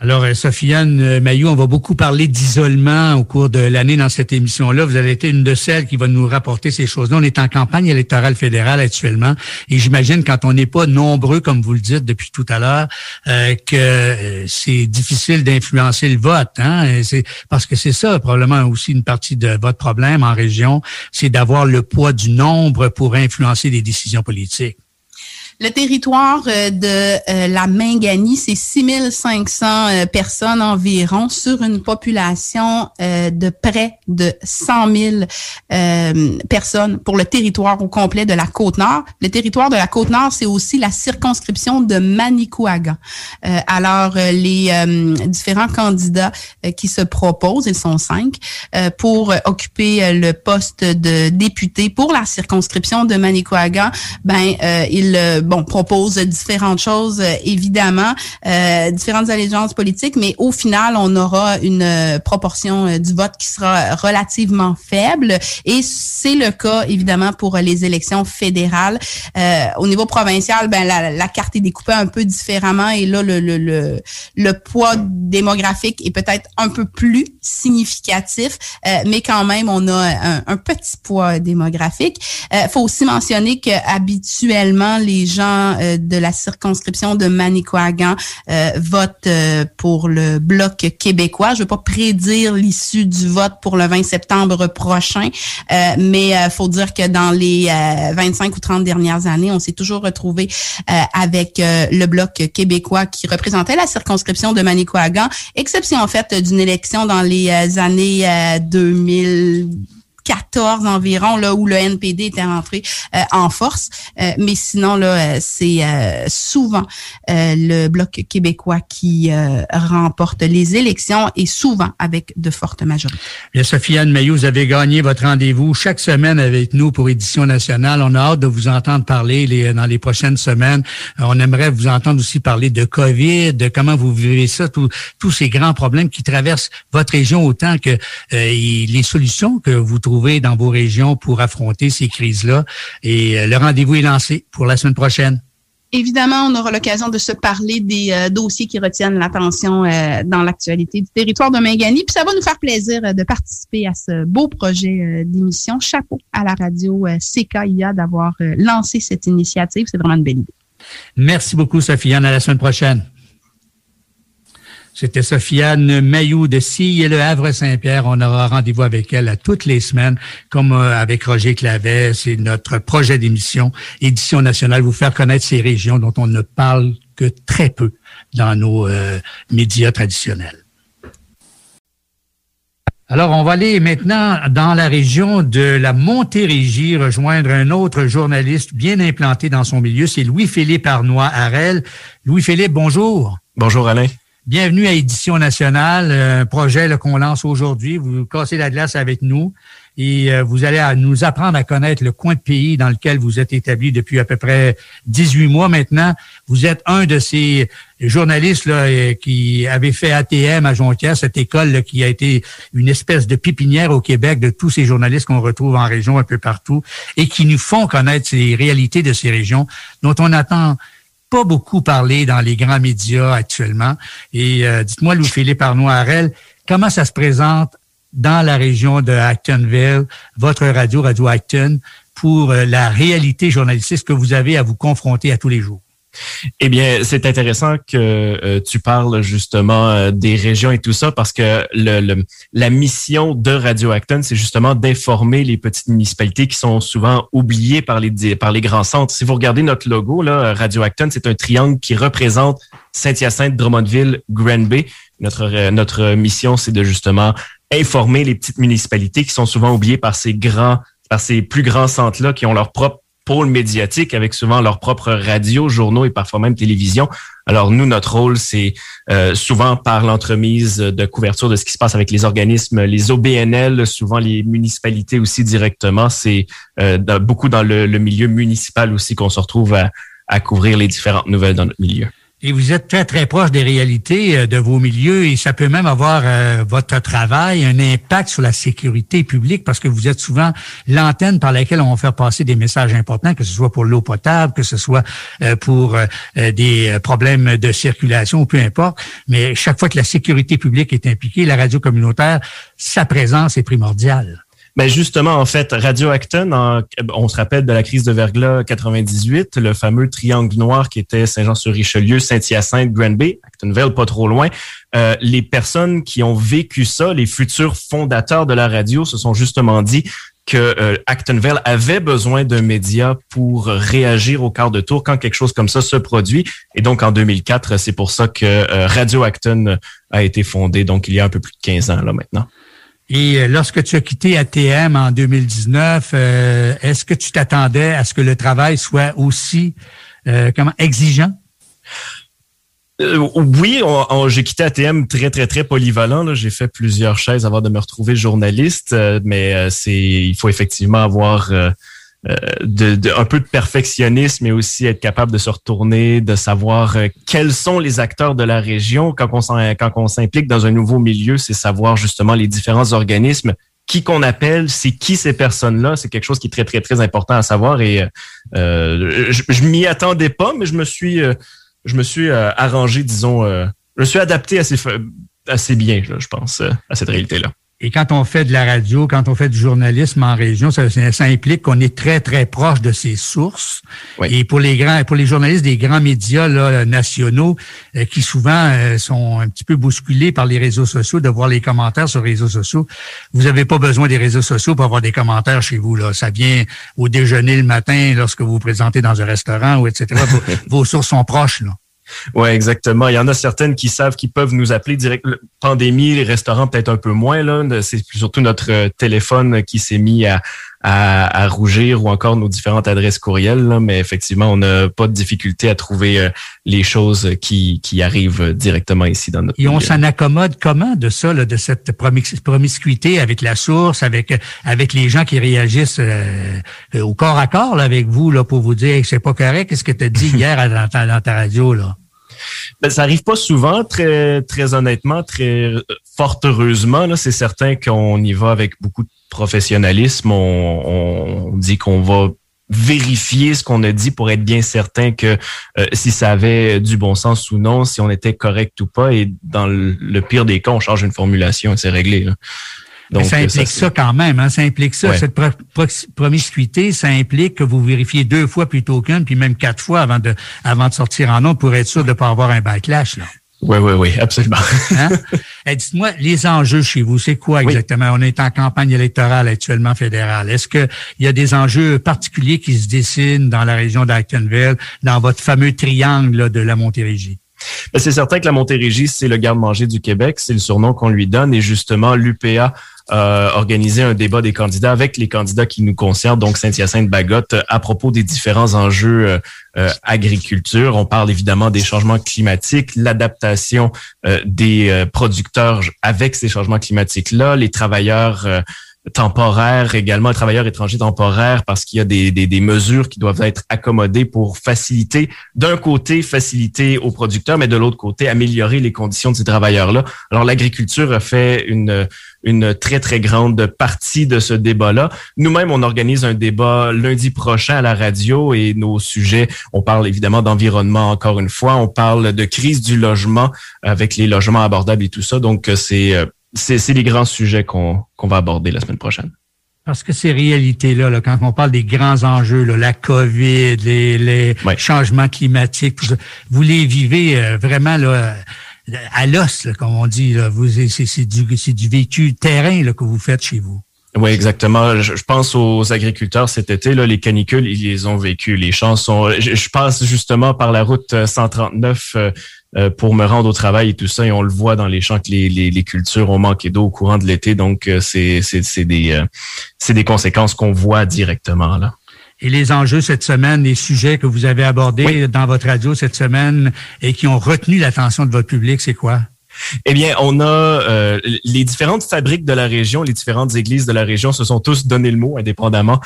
Alors, Sofiane Mayou, on va beaucoup parler d'isolement au cours de l'année dans cette émission-là. Vous avez été une de celles qui va nous rapporter ces choses-là. On est en campagne électorale fédérale actuellement et j'imagine quand on n'est pas nombreux, comme vous le dites depuis tout à l'heure, euh, que c'est difficile d'influencer le vote. Hein? Parce que c'est ça probablement aussi une partie de votre problème en région, c'est d'avoir le poids du nombre pour influencer les décisions politiques. Le territoire euh, de euh, la Mingani, c'est 6500 euh, personnes environ sur une population de près de 100 000 personnes pour le territoire au complet de la Côte-Nord. Le territoire de la Côte-Nord, c'est aussi la circonscription de Manicouagan. alors, les différents candidats qui se proposent, ils sont cinq, pour occuper le poste de député pour la circonscription de Manicouagan, ben, ils bon, propose différentes choses, euh, évidemment, euh, différentes allégeances politiques, mais au final, on aura une euh, proportion du vote qui sera relativement faible. Et c'est le cas, évidemment, pour les élections fédérales. au niveau provincial, ben la, carte est découpée un peu différemment et là, le, le, le, poids démographique est peut-être un peu plus significatif, mais quand même, on a un, petit poids démographique. Il faut aussi mentionner que habituellement, les euh, de la circonscription de Manicouagan euh, votent euh, pour le bloc québécois. Je ne veux pas prédire l'issue du vote pour le 20 septembre prochain, mais faut dire que dans les 25 ou 30 dernières années, on s'est toujours retrouvé avec le bloc québécois qui représentait la circonscription de Manicouagan, exception en fait d'une élection dans les années 2000 14 environ, là où le NPD était rentré euh, en force. Euh, mais sinon, là, euh, c'est souvent le Bloc québécois qui remporte les élections et souvent avec de fortes majorités. Bien, Sophie-Anne Mayou, vous avez gagné votre rendez-vous chaque semaine avec nous pour Édition nationale. On a hâte de vous entendre parler les, dans les prochaines semaines. On aimerait vous entendre aussi parler de COVID, de comment vous vivez ça, tous ces grands problèmes qui traversent votre région autant que les solutions que vous trouvez dans vos régions pour affronter ces crises-là. Et euh, le rendez-vous est lancé pour la semaine prochaine. Évidemment, on aura l'occasion de se parler des euh, dossiers qui retiennent l'attention euh, dans l'actualité du territoire de Mingani. Puis ça va nous faire plaisir de participer à ce beau projet d'émission. Chapeau à la radio CKIA d'avoir lancé cette initiative. C'est vraiment une belle idée. Merci beaucoup, Sophie. À la semaine prochaine. C'était Sofiane Mayou de Si et le Havre-Saint-Pierre. On aura rendez-vous avec elle à toutes les semaines, comme euh, avec Roger Clavet. C'est notre projet d'émission, Édition nationale, vous faire connaître ces régions dont on ne parle que très peu dans nos euh, médias traditionnels. Alors, on va aller maintenant dans la région de la Montérégie rejoindre un autre journaliste bien implanté dans son milieu, c'est Louis-Philippe Arnois-Harel. Louis-Philippe, bonjour. Bonjour Alain. Bienvenue à Édition nationale, un projet qu'on lance aujourd'hui. Vous cassez la glace avec nous et euh, vous allez nous apprendre à connaître le coin de pays dans lequel vous êtes établi depuis à peu près 18 mois maintenant. Vous êtes un de ces journalistes là, euh, qui avait fait ATM à Jonquière, cette école qui a été une espèce de pépinière au Québec de tous ces journalistes qu'on retrouve en région un peu partout et qui nous font connaître ces réalités de ces régions dont on attend pas beaucoup parlé dans les grands médias actuellement. Et euh, dites-moi, Louis-Philippe Arnois-Harel, comment ça se présente dans la région de Actonville, votre radio, Radio Acton, pour euh, la réalité journalistique que vous avez à vous confronter à tous les jours? Eh bien, c'est intéressant que euh, tu parles justement euh, des régions et tout ça parce que le, la mission de Radio Acton, c'est justement d'informer les petites municipalités qui sont souvent oubliées par les, par les grands centres. Si vous regardez notre logo, là, Radio Acton, c'est un triangle qui représente Saint-Hyacinthe, Drummondville, Granby. Notre, euh, notre mission, c'est de justement informer les petites municipalités qui sont souvent oubliées par ces grands, par ces plus grands centres-là qui ont leur propre pôle médiatique avec souvent leur propre radio, journaux et parfois même télévision. Alors nous, notre rôle, c'est euh, souvent par l'entremise de couverture de ce qui se passe avec les organismes, les OBNL, souvent les municipalités aussi directement. C'est euh, beaucoup dans le, milieu municipal aussi qu'on se retrouve à couvrir les différentes nouvelles dans notre milieu. Et vous êtes très, très proche des réalités euh, de vos milieux et ça peut même avoir euh, votre travail un impact sur la sécurité publique parce que vous êtes souvent l'antenne par laquelle on va faire passer des messages importants, que ce soit pour l'eau potable, que ce soit euh, pour des problèmes de circulation peu importe. Mais chaque fois que la sécurité publique est impliquée, la radio communautaire, sa présence est primordiale. Ben justement, en fait, Radio Acton, on se rappelle de la crise de verglas 98, le fameux triangle noir qui était Saint-Jean-sur-Richelieu, Saint-Hyacinthe, Granby, Actonville, pas trop loin. Euh, les personnes qui ont vécu ça, les futurs fondateurs de la radio, se sont justement dit que euh, Actonville avait besoin d'un média pour réagir au quart de tour quand quelque chose comme ça se produit. Et donc, en 2004, c'est pour ça que euh, Radio Acton a été fondé, donc il y a un peu plus de 15 ans là maintenant. Et euh, lorsque tu as quitté ATM en 2019, euh, est-ce que tu t'attendais à ce que le travail soit aussi euh, comment exigeant? oui, j'ai quitté ATM très, très, très polyvalent. J'ai fait plusieurs chaises avant de me retrouver journaliste, mais c'est il faut effectivement avoir euh, de, un peu de perfectionnisme, mais aussi être capable de se retourner, de savoir euh, quels sont les acteurs de la région. Quand on, quand on s'implique dans un nouveau milieu, c'est savoir justement les différents organismes, qui qu'on appelle, c'est qui ces personnes-là. C'est quelque chose qui est très, très, très important à savoir. Et euh, je, je m'y attendais pas, mais je me suis, je me suis arrangé, disons, je me suis adapté assez, assez bien, je pense, à cette réalité-là. Et quand on fait de la radio, quand on fait du journalisme en région, ça, ça implique qu'on est très, très proche de ses sources. Et pour les grands, pour les journalistes des grands médias là, nationaux, euh, qui souvent euh, sont un petit peu bousculés par les réseaux sociaux, de voir les commentaires sur les réseaux sociaux, vous n'avez pas besoin des réseaux sociaux pour avoir des commentaires chez vous. Là. Ça vient au déjeuner le matin lorsque vous vous présentez dans un restaurant ou etc. vos, vos sources sont proches. Là. Oui, exactement. Il y en a certaines qui savent qu'ils peuvent nous appeler direct. Pandémie, les restaurants peut-être un peu moins. là. C'est surtout notre euh, téléphone qui s'est mis à, à, rougir ou encore nos différentes adresses courriels. Là. Mais effectivement, on n'a pas de difficulté à trouver euh, les choses qui, qui arrivent directement ici dans notre Et on s'en accommode comment de ça, là, de cette promiscuité avec la source, avec avec les gens qui réagissent euh, au corps à corps là, avec vous là, pour vous dire que c'est pas correct. Qu'est-ce que tu as dit hier dans ta, dans ta radio? là? Ben, ça arrive pas souvent, très, très honnêtement, très fort heureusement. Là, c'est certain qu'on y va avec beaucoup de professionnalisme. On, dit qu'on va vérifier ce qu'on a dit pour être bien certain que euh, si ça avait du bon sens ou non, si on était correct ou pas. Et dans le, pire des cas, on change une formulation et c'est réglé. Là. Donc, ça implique ça, quand même, hein? ça implique ça. Cette promiscuité, ça implique que vous vérifiez deux fois plutôt qu'une, puis même quatre fois avant de, avant de sortir en nom pour être sûr de ne pas avoir un backlash. Là. Oui, oui, oui, absolument. hein? Dites-moi, les enjeux chez vous, c'est quoi exactement? On est en campagne électorale actuellement fédérale. Est-ce qu'il y a des enjeux particuliers qui se dessinent dans la région d'Actonville, dans votre fameux triangle de la Montérégie? C'est certain que la Montérégie, c'est le garde-manger du Québec, c'est le surnom qu'on lui donne et justement l'UPA a organisé un débat des candidats avec les candidats qui nous concernent, donc Saint-Hyacinthe-Bagotte, à propos des différents enjeux euh, euh, agriculture. On parle évidemment des changements climatiques, l'adaptation euh, des producteurs avec ces changements climatiques-là, les travailleurs temporaire également, travailleurs étrangers temporaires, parce qu'il y a des, des, des, mesures qui doivent être accommodées pour faciliter, d'un côté, faciliter aux producteurs, mais de l'autre côté, améliorer les conditions de ces travailleurs-là. Alors, l'agriculture a fait une, une très, très grande partie de ce débat-là. Nous-mêmes, on organise un débat lundi prochain à la radio et nos sujets, on parle évidemment d'environnement encore une fois, on parle de crise du logement avec les logements abordables et tout ça. Donc, c'est c'est les grands sujets qu'on va aborder la semaine prochaine. Parce que ces réalités-là, là, quand on parle des grands enjeux, là, la COVID, les, les changements climatiques, vous les vivez euh, vraiment là, à l'os, comme on dit. C'est du, du vécu terrain là, que vous faites chez vous. Oui, exactement. Je, pense aux agriculteurs cet été, là, les canicules, ils les ont vécu. Les chansons. Je, je passe justement par la route 139 euh, pour me rendre au travail et tout ça. Et on le voit dans les champs que les, les, cultures ont manqué d'eau au courant de l'été. Donc, euh, c'est des, euh, c'est des conséquences qu'on voit directement là. Et les enjeux cette semaine, les sujets que vous avez abordés dans votre radio cette semaine et qui ont retenu l'attention de votre public, c'est quoi? Eh bien, on a les différentes fabriques de la région, les différentes églises de la région se sont tous donné le mot, indépendamment,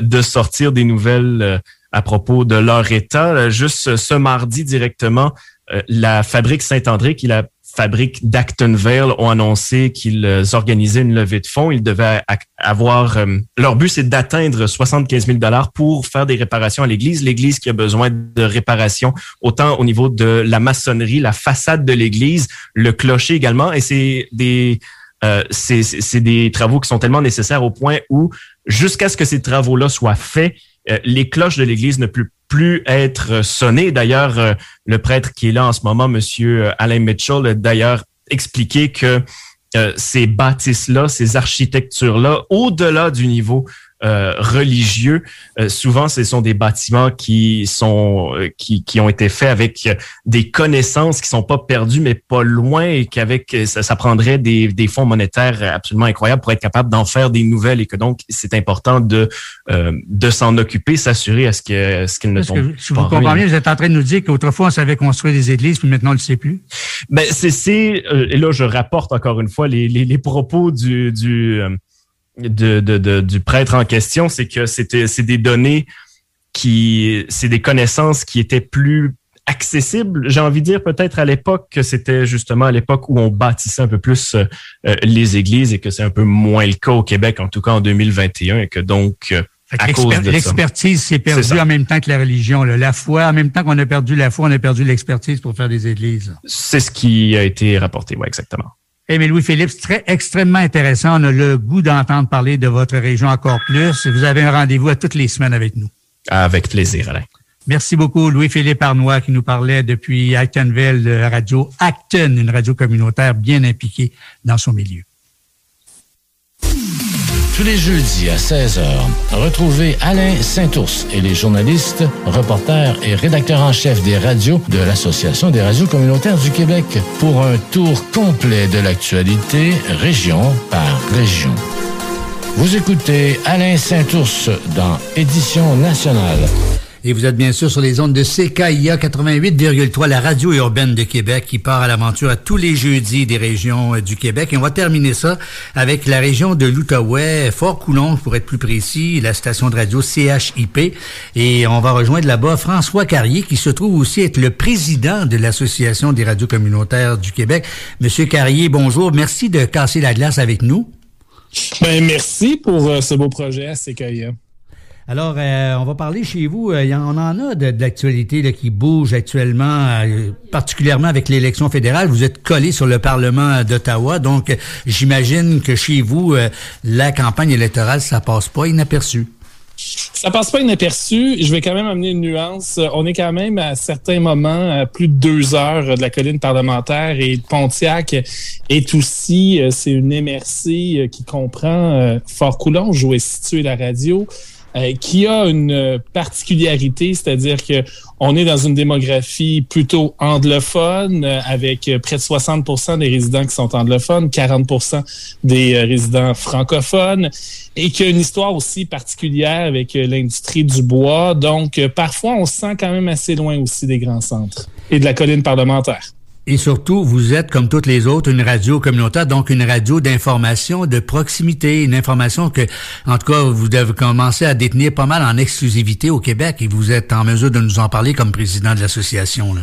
de sortir des nouvelles à propos de leur état. Juste ce mardi directement, euh, la fabrique Saint-André, qui la fabrique d'Actonville, ont annoncé qu'ils organisaient une levée de fonds. Ils devaient avoir... Euh, leur but, c'est d'atteindre 75 000 pour faire des réparations à l'église. L'église qui a besoin de réparations, autant au niveau de la maçonnerie, la façade de l'église, le clocher également. Et c'est des... Euh, c'est des travaux qui sont tellement nécessaires au point où, jusqu'à ce que ces travaux-là soient faits, euh, les cloches de l'église ne peuvent plus être sonnées. D'ailleurs, euh, le prêtre qui est là en ce moment, Monsieur euh, Alain Mitchell, a d'ailleurs expliqué que ces bâtisses-là, ces architectures-là, au-delà du niveau euh, religieux. Euh, souvent, ce sont des bâtiments qui sont euh, qui, qui ont été faits avec des connaissances qui sont pas perdues, mais pas loin, et qu'avec ça, ça, prendrait des, des fonds monétaires absolument incroyables pour être capable d'en faire des nouvelles, et que donc c'est important de de s'en occuper, s'assurer à ce que ce qu'il ne tombe Si vous comprenez, vous êtes en train de nous dire qu'autrefois on savait construire des églises, puis maintenant on ne le sait plus. Ben c'est c'est et là je rapporte encore une fois les les, les propos du du de, de, du prêtre en question, c'est que c'était c'est des données qui c'est des connaissances qui étaient plus accessibles. J'ai envie de dire peut-être à l'époque que c'était justement à l'époque où on bâtissait un peu plus euh, les églises et que c'est un peu moins le cas au Québec, en tout cas en 2021, et que donc euh, L'expertise s'est perdue en même temps que la religion. La foi, en même temps qu'on a perdu la foi, on a perdu l'expertise pour faire des églises. C'est ce qui a été rapporté, oui, exactement. Eh mais Louis-Philippe, c'est très extrêmement intéressant. On a le goût d'entendre parler de votre région encore plus. Vous avez un rendez-vous à toutes les semaines avec nous. Avec plaisir, Alain. Merci beaucoup, Louis-Philippe Arnois, qui nous parlait depuis Actonville de radio Acton, une radio communautaire bien impliquée dans son milieu. Tous les jeudis à 16h, retrouvez Alain Saint-Ours et les journalistes, reporters et rédacteurs en chef des radios de l'Association des radios communautaires du Québec pour un tour complet de l'actualité, région par région. Vous écoutez Alain Saint-Ours dans Édition nationale. Et vous êtes bien sûr sur les ondes de CKIA 88,3, la radio urbaine de Québec qui part à l'aventure à tous les jeudis des régions euh, du Québec. Et on va terminer ça avec la région de l'Outaouais, Fort-Coulon pour être plus précis, la station de radio CHIP. Et on va rejoindre là-bas François Carrier qui se trouve aussi être le président de l'Association des radios communautaires du Québec. Monsieur Carrier, bonjour. Merci de casser la glace avec nous. Ben, merci pour euh, ce beau projet à CKIA. Alors, euh, on va parler chez vous. Euh, on en a de, l'actualité qui bouge actuellement, euh, particulièrement avec l'élection fédérale. Vous êtes collé sur le Parlement d'Ottawa, donc j'imagine que chez vous, la campagne électorale, ça passe pas inaperçu. Ça passe pas inaperçu. Je vais quand même amener une nuance. On est quand même à certains moments à plus de deux heures de la colline parlementaire et Pontiac est aussi, euh, c'est une MRC euh, qui comprend euh, Fort-Coulonge où est située la radio. Euh, qui a une particularité, c'est-à-dire que on est dans une démographie plutôt anglophone, euh, avec près de 60% des résidents qui sont anglophones, 40% des euh, résidents francophones, et qui a une histoire aussi particulière avec l'industrie du bois. Donc, parfois, on se sent quand même assez loin aussi des grands centres et de la colline parlementaire. Et surtout, vous êtes, comme toutes les autres, une radio communautaire, donc une radio d'information de proximité, une information que, en tout cas, vous devez commencer à détenir pas mal en exclusivité au Québec et vous êtes en mesure de nous en parler comme président de l'association.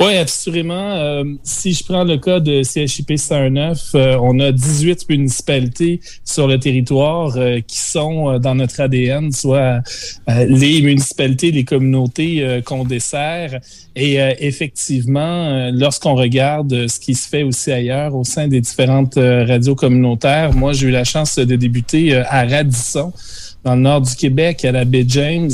Oui, absolument. Euh, si je prends le cas de CHIP 109, euh, on a 18 municipalités sur le territoire euh, qui sont dans notre ADN, soit les municipalités, les communautés qu'on dessert. Et effectivement, lorsqu'on regarde ce qui se fait aussi ailleurs au sein des différentes radios communautaires, moi j'ai eu la chance de débuter à Radisson dans le nord du Québec, à la baie James.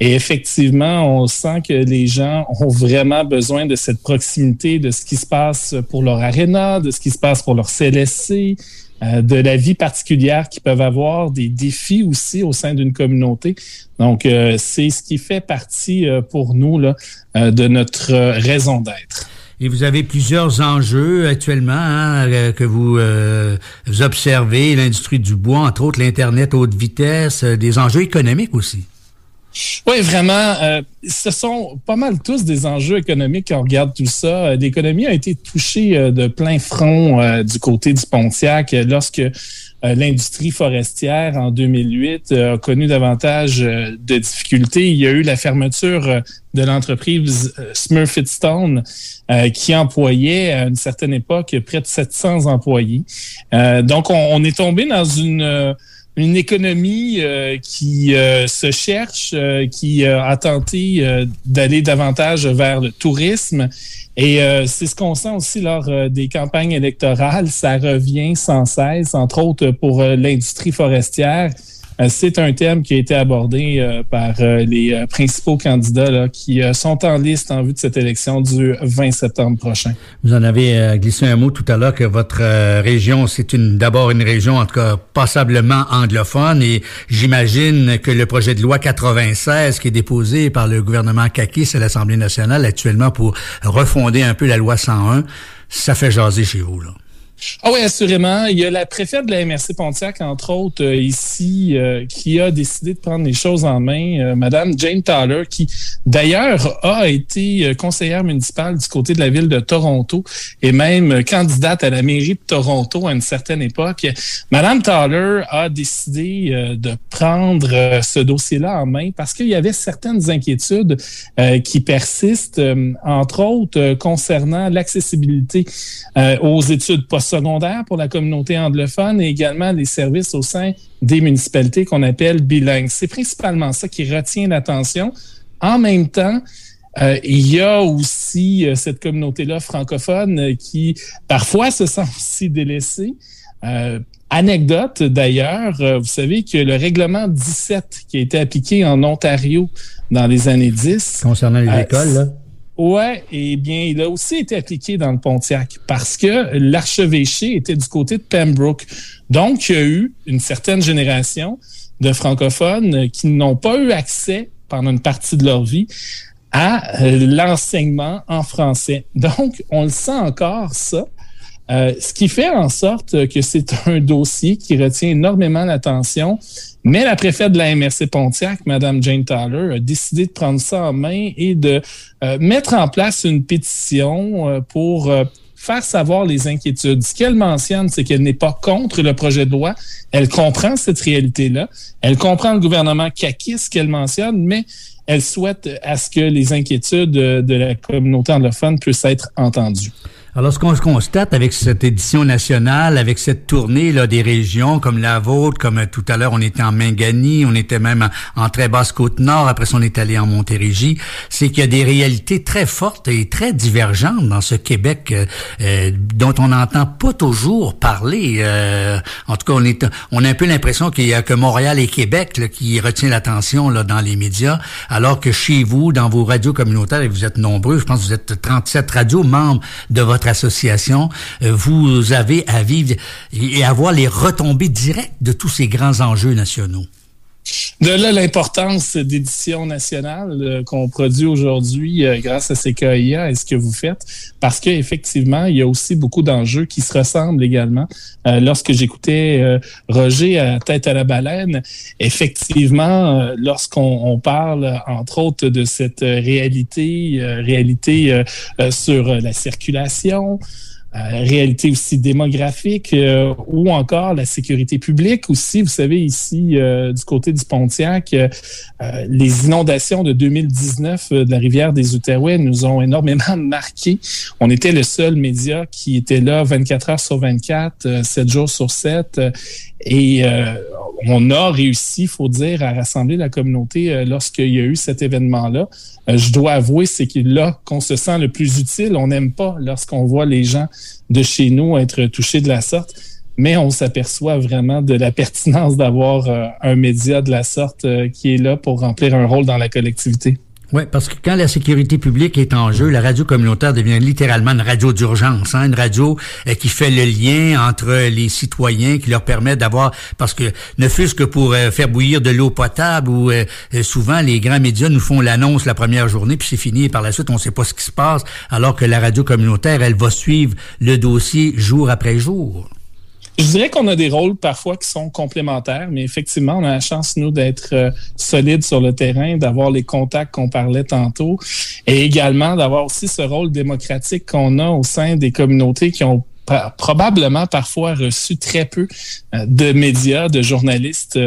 Et effectivement, on sent que les gens ont vraiment besoin de cette proximité, de ce qui se passe pour leur aréna, de ce qui se passe pour leur CLSC, euh, de la vie particulière qu'ils peuvent avoir, des défis aussi au sein d'une communauté. Donc, euh, c'est ce qui fait partie euh, pour nous là, de notre raison d'être. Et vous avez plusieurs enjeux actuellement hein, que vous, vous observez, l'industrie du bois, entre autres l'Internet haute vitesse, des enjeux économiques aussi. Oui, vraiment. Euh, ce sont pas mal tous des enjeux économiques quand on regarde tout ça. Euh, l'économie a été touchée euh, de plein front du côté du Pontiac lorsque l'industrie forestière en 2008 a connu davantage de difficultés. Il y a eu la fermeture de l'entreprise Smurfit-Stone qui employait à une certaine époque près de 700 employés. donc, on est tombé dans une une économie euh, qui euh, se cherche, euh, qui a tenté d'aller davantage vers le tourisme. Et c'est ce qu'on sent aussi lors des campagnes électorales. Ça revient sans cesse, entre autres pour l'industrie forestière. Euh, c'est un thème qui a été abordé euh, par euh, les principaux candidats qui sont en liste en vue de cette élection du 20 septembre prochain. Vous en avez glissé un mot tout à l'heure que votre région, c'est d'abord une région en passablement anglophone et j'imagine que le projet de loi 96 qui est déposé par le gouvernement Kakis à l'Assemblée nationale actuellement pour refonder un peu la loi 101, ça fait jaser chez vous là. Ah oui, assurément. Il y a la préfète de la MRC Pontiac, entre autres, euh, ici, euh, qui a décidé de prendre les choses en main. Euh, Madame Jane Tyler, qui d'ailleurs a été conseillère municipale du côté de la ville de Toronto et même candidate à la mairie de Toronto à une certaine époque. Madame Tyler a décidé de prendre ce dossier-là en main parce qu'il y avait certaines inquiétudes qui persistent, entre autres concernant l'accessibilité aux études post secondaire pour la communauté anglophone et également les services au sein des municipalités qu'on appelle bilingues. C'est principalement ça qui retient l'attention. En même temps, euh, il y a aussi euh, cette communauté-là francophone euh, qui parfois se sent aussi délaissée. anecdote d'ailleurs, vous savez que le règlement 17 qui a été appliqué en Ontario dans les années 10. Concernant les écoles, là? Ouais, eh bien, il a aussi été appliqué dans le Pontiac parce que l'archevêché était du côté de Pembroke. Donc, il y a eu une certaine génération de francophones qui n'ont pas eu accès pendant une partie de leur vie à euh, l'enseignement en français. Donc, on le sent encore, ça. Euh, ce qui fait en sorte que c'est un dossier qui retient énormément l'attention mais la préfète de la MRC Pontiac, Mme Jane Tyler, a décidé de prendre ça en main et de euh, mettre en place une pétition euh, pour euh, faire savoir les inquiétudes. Ce qu'elle mentionne, c'est qu'elle n'est pas contre le projet de loi. Elle comprend cette réalité-là. Elle comprend le gouvernement ce qu'elle mentionne, mais elle souhaite à ce que les inquiétudes de la communauté anglophone puissent être entendues. Alors, ce qu'on constate avec cette édition nationale, avec cette tournée là, des régions comme la vôtre, comme euh, tout à l'heure, on était en Mingani, on était même en, très basse côte nord, après ça, on est allé en Montérégie, c'est qu'il y a des réalités très fortes et très divergentes dans ce Québec euh, euh, dont on n'entend pas toujours parler. en tout cas, on, est, on a un peu l'impression qu'il y a que Montréal et Québec là, qui retient l'attention là, dans les médias, alors que chez vous, dans vos radios communautaires, et vous êtes nombreux, je pense que vous êtes 37 radios membres de votre association, euh, vous avez à vivre et avoir les retombées directes de tous ces grands enjeux nationaux. De là l'importance d'édition nationale euh, qu'on produit aujourd'hui euh, grâce à CKIA et ce que vous faites, parce qu'effectivement, il y a aussi beaucoup d'enjeux qui se ressemblent également. lorsque j'écoutais Roger à Tête à la baleine, effectivement, lorsqu'on parle entre autres de cette réalité, réalité sur la circulation, euh, réalité aussi démographique euh, ou encore la sécurité publique aussi. Vous savez, ici, euh, du côté du Pontiac, les inondations de 2019 de la rivière des Outaouais nous ont énormément marqué. On était le seul média qui était là 24 heures sur 24, 7 jours sur 7 et euh, on a réussi, faut dire, à rassembler la communauté euh, lorsqu'il y a eu cet événement-là. Euh, je dois avouer, c'est que là qu'on se sent le plus utile. On n'aime pas lorsqu'on voit les gens de chez nous être touchés de la sorte, mais on s'aperçoit vraiment de la pertinence d'avoir un média de la sorte qui est là pour remplir un rôle dans la collectivité. Oui, parce que quand la sécurité publique est en jeu, la radio communautaire devient littéralement une radio d'urgence, hein, une radio euh, qui fait le lien entre les citoyens, qui leur permet d'avoir, parce que ne fût-ce que pour euh, faire bouillir de l'eau potable, ou euh, souvent les grands médias nous font l'annonce la première journée, puis c'est fini, et par la suite on ne sait pas ce qui se passe, alors que la radio communautaire, elle va suivre le dossier jour après jour. Je dirais qu'on a des rôles parfois qui sont complémentaires, mais effectivement, on a la chance, nous, d'être euh, solides sur le terrain, d'avoir les contacts qu'on parlait tantôt, et également d'avoir aussi ce rôle démocratique qu'on a au sein des communautés qui ont probablement parfois reçu très peu euh, de médias, de journalistes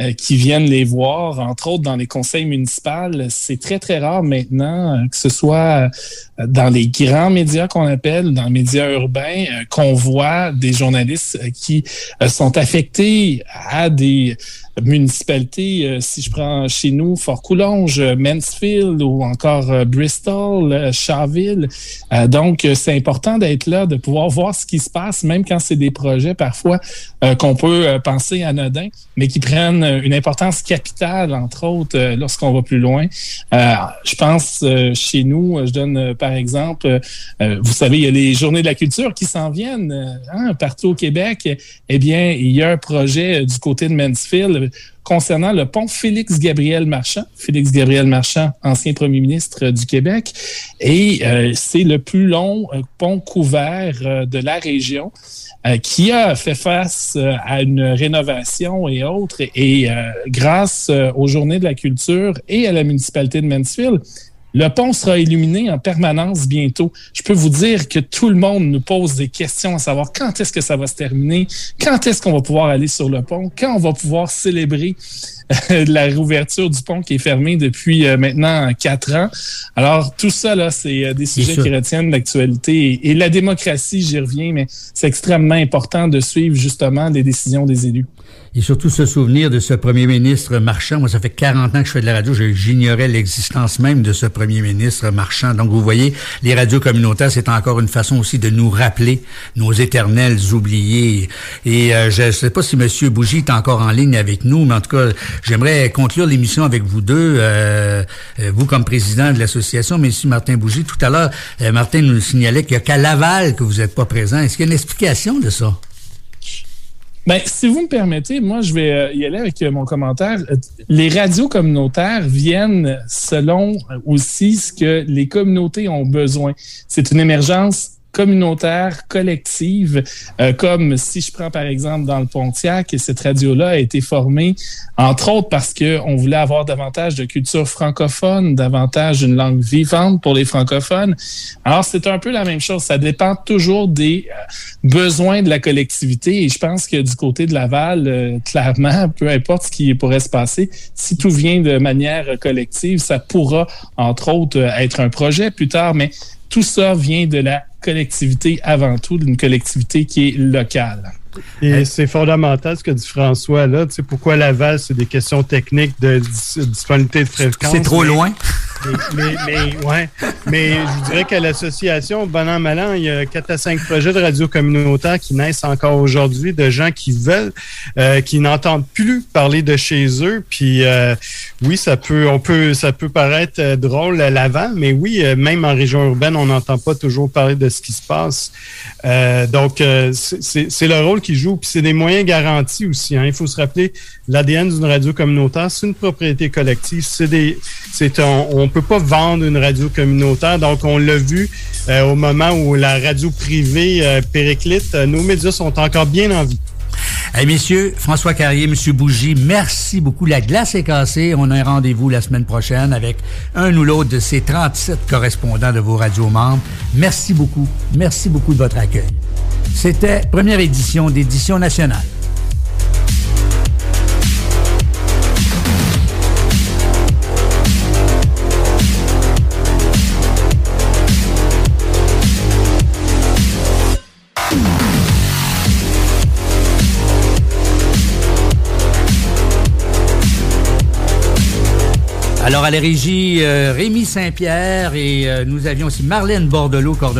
euh, qui viennent les voir, entre autres dans les conseils municipaux. C'est très, très rare maintenant euh, que ce soit euh, dans les grands médias qu'on appelle, dans les médias urbains, qu'on voit des journalistes qui sont affectés à des municipalités, si je prends chez nous Fort-Coulonge, Mansfield ou encore Bristol, Charville. donc, c'est important d'être là, de pouvoir voir ce qui se passe, même quand c'est des projets parfois qu'on peut penser anodins, mais qui prennent une importance capitale, entre autres, euh, lorsqu'on va plus loin. Euh, je pense euh, chez nous, je donne par exemple, vous savez, il y a les journées de la culture qui s'en viennent hein, partout au Québec. Eh bien, il y a un projet du côté de Mansfield concernant le pont Félix-Gabriel Marchand. Félix-Gabriel Marchand, ancien premier ministre du Québec. Et c'est le plus long pont couvert de la région. Euh, qui a fait face euh, à une rénovation et autres. Et, euh, grâce aux Journées de la culture et à la municipalité de Mansfield, le pont sera illuminé en permanence bientôt. Je peux vous dire que tout le monde nous pose des questions à savoir quand est-ce que ça va se terminer, quand est-ce qu'on va pouvoir aller sur le pont, quand on va pouvoir célébrer la réouverture du pont qui est fermé depuis euh, maintenant quatre ans. Alors, tout ça, là, c'est euh, des sujets qui retiennent l'actualité. Et, la démocratie, j'y reviens, mais c'est extrêmement important de suivre justement les décisions des élus. Et surtout se souvenir de ce premier ministre marchand. Moi, ça fait 40 ans que je fais de la radio. J'ignorais l'existence même de ce premier ministre marchand. Donc, vous voyez, les radios communautaires, c'est encore une façon aussi de nous rappeler nos éternels oubliés. Et euh, je ne sais pas si M. Bougie est encore en ligne avec nous, mais en tout cas, J'aimerais conclure l'émission avec vous deux, euh, euh, vous comme président de l'association, mais aussi Martin Bougie. Tout à l'heure, euh, Martin nous signalait qu'il n'y a qu'à Laval que vous n'êtes pas présent. Est-ce qu'il y a une explication de ça? Ben, si vous me permettez, moi, je vais y aller avec mon commentaire. Les radios communautaires viennent selon aussi ce que les communautés ont besoin. C'est une émergence communautaire, collective, euh, comme si je prends par exemple dans le Pontiac, cette radio-là a été formée, entre autres parce qu'on voulait avoir davantage de culture francophone, davantage une langue vivante pour les francophones. Alors c'est un peu la même chose, ça dépend toujours des euh, besoins de la collectivité. Et je pense que du côté de Laval, euh, clairement, peu importe ce qui pourrait se passer, si tout vient de manière collective, ça pourra entre autres être un projet plus tard, mais tout ça vient de la collectivité avant tout, d'une collectivité qui est locale. Et c'est fondamental ce que dit François là. Tu sais, pourquoi Laval, c'est des questions techniques de disponibilité de fréquence. C'est trop loin. Mais, mais, ouais. mais je vous dirais qu'à l'association, bon an, mal an, il y a 4 à 5 projets de radio communautaire qui naissent encore aujourd'hui de gens qui veulent, euh, qui n'entendent plus parler de chez eux. Puis euh, oui, ça peut, on peut, ça peut paraître euh, drôle à Laval, mais oui, euh, même en région urbaine, on n'entend pas toujours parler de ce qui se passe. Euh, donc, c'est le rôle qu'ils jouent. Puis c'est des moyens garantis aussi. Hein. Il faut se rappeler, l'ADN d'une radio communautaire, c'est une propriété collective. C'est des, c'est on, peut pas vendre une radio communautaire. Donc, on l'a vu euh, au moment où la radio privée euh, périclite, euh, nos médias sont encore bien en vie. Hey, messieurs, François Carrier, Monsieur Bougie, merci beaucoup. La glace est cassée. On a un rendez-vous la semaine prochaine avec un ou l'autre de ces 37 correspondants de vos radios membres. Merci beaucoup. Merci beaucoup de votre accueil. C'était première édition d'édition nationale. Alors, à la régie, euh, Rémi Saint-Pierre et euh, nous avions aussi Marlène Bordelot, coordonnatrice